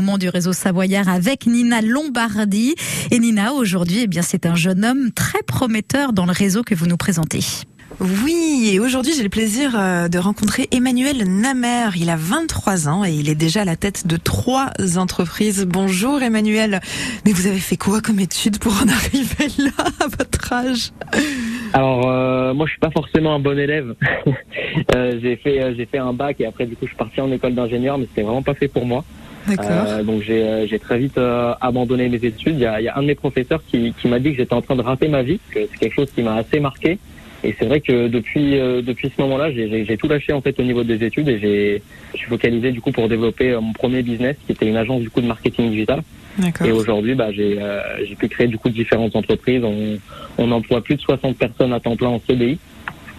du réseau Savoyard avec Nina Lombardi. Et Nina, aujourd'hui, eh bien, c'est un jeune homme très prometteur dans le réseau que vous nous présentez. Oui, et aujourd'hui j'ai le plaisir euh, de rencontrer Emmanuel Namer. Il a 23 ans et il est déjà à la tête de trois entreprises. Bonjour Emmanuel. Mais vous avez fait quoi comme études pour en arriver là à votre âge? Alors euh, moi je suis pas forcément un bon élève. euh, j'ai fait euh, j'ai fait un bac et après du coup je suis parti en école d'ingénieur mais c'était vraiment pas fait pour moi. Euh, donc j'ai euh, j'ai très vite euh, abandonné mes études. Il y a, il y a un de mes professeurs qui, qui m'a dit que j'étais en train de rater ma vie, que c'est quelque chose qui m'a assez marqué. Et c'est vrai que depuis euh, depuis ce moment-là, j'ai- tout lâché en fait au niveau des études et j'ai je suis focalisé du coup pour développer mon premier business qui était une agence du coup de marketing digital. Et aujourd'hui, bah, j'ai j'ai pu créer du coup différentes entreprises. On, on emploie plus de 60 personnes à temps plein en CDI.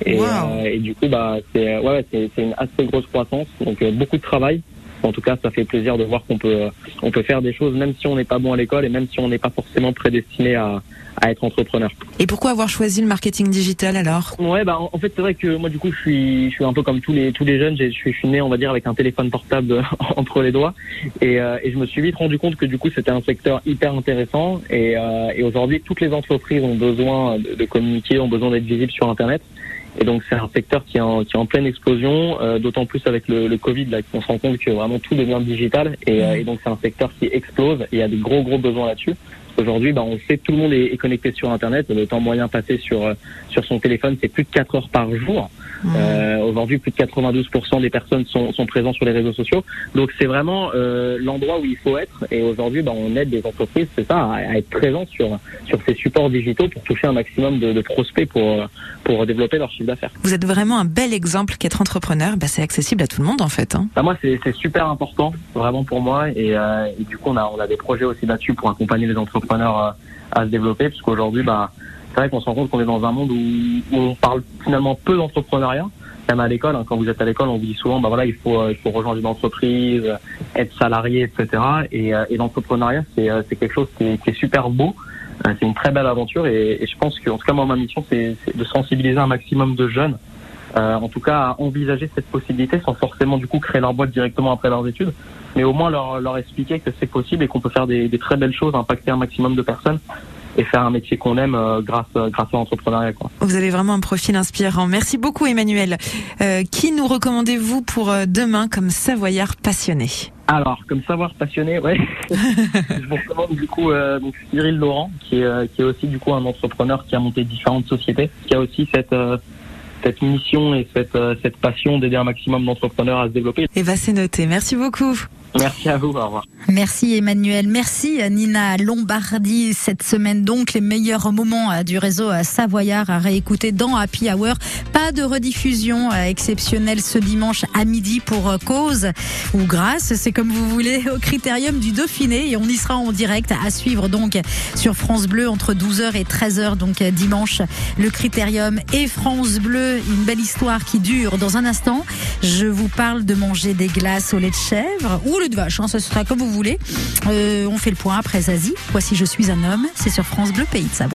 Et, Wow. et du coup, bah, c'est ouais, c'est c'est une assez grosse croissance. Donc beaucoup de travail. En tout cas, ça fait plaisir de voir qu'on peut euh, on peut faire des choses même si on n'est pas bon à l'école et même si on n'est pas forcément prédestiné à, à être entrepreneur. Et pourquoi avoir choisi le marketing digital alors? Ouais, bah en fait c'est vrai que moi du coup je suis je suis un peu comme tous les tous les jeunes. Je suis, je suis né on va dire avec un téléphone portable entre les doigts et, euh, et je me suis vite rendu compte que du coup c'était un secteur hyper intéressant et, euh, et aujourd'hui toutes les entreprises ont besoin de, de communiquer, ont besoin d'être visibles sur internet. Et donc c'est un secteur qui est en, qui est en pleine explosion, euh, d'autant plus avec le, le Covid là qu'on se rend compte que vraiment tout devient digital et, euh, et donc c'est un secteur qui explose. Et il y a des gros gros besoins là-dessus. Aujourd'hui, bah, on sait que tout le monde est, connecté sur Internet. Le temps moyen passé sur euh, sur son téléphone, c'est plus de 4 heures par jour. Euh, Aujourd'hui, plus de 92% des personnes sont, sont présents sur les réseaux sociaux. Donc, c'est vraiment euh, l'endroit où il faut être. Et aujourd'hui, bah, on aide des entreprises, c'est ça, à, à être présents sur sur ces supports digitaux pour toucher un maximum de, de prospects pour pour développer leur chiffre d'affaires. Vous êtes vraiment un bel exemple qu'être entrepreneur, bah, c'est accessible à tout le monde en fait. Hein. Bah, moi, c'est super important, vraiment pour moi. Et, euh, et du coup, on a, on a des projets aussi là-dessus pour accompagner les entrepreneurs euh, à se développer. Puisqu'aujourd'hui, bah, c'est vrai qu'on se rend compte qu'on est dans un monde où, on parle finalement peu d'entrepreneuriat. Même à l'école, hein, quand vous êtes à l'école, on vous dit souvent, bah voilà, il faut, euh, rejoindre une entreprise, euh, être salarié, etc. Et, l'entrepreneuriat, c'est c'est quelque chose qui est, super beau. C'est une très belle aventure et, je pense que, en tout cas, moi, ma mission, c'est de sensibiliser un maximum de jeunes en tout cas à envisager cette possibilité sans forcément du coup créer leur boîte directement après leurs études, mais au moins leur, leur expliquer que c'est possible et qu'on peut faire des, des très belles choses, impacter un maximum de personnes et faire un métier qu'on aime euh, grâce euh, grâce à l'entrepreneuriat. Vous avez vraiment un profil inspirant. Merci beaucoup Emmanuel. Euh, qui nous recommandez-vous pour demain comme savoyard passionné? Alors comme savoir passionné, ouais, je vous recommande du coup euh, donc Cyril Laurent qui est euh, qui est aussi du coup un entrepreneur qui a monté différentes sociétés, qui a aussi cette cette mission et cette cette passion d'aider un maximum d'entrepreneurs à se développer. Eh ben c'est noté. Merci beaucoup. Merci à vous, au revoir. Merci Emmanuel, merci Nina Lombardi. Cette semaine donc, les meilleurs moments euh, du réseau euh, Savoyard à réécouter dans Happy Hour. Pas de rediffusion euh, exceptionnelle ce dimanche à midi pour cause ou grâce, c'est comme vous voulez, au Critérium du Dauphiné et on y sera en direct à suivre donc sur France Bleu entre 12h et 13h donc dimanche. Le Critérium et France Bleu, une belle histoire qui dure dans un instant. Je vous parle de manger des glaces au lait de chèvre de vache, ça sera comme vous voulez. Euh, on fait le point après Zazie. Voici Je suis un homme, c'est sur France Bleu Pays de Savoie.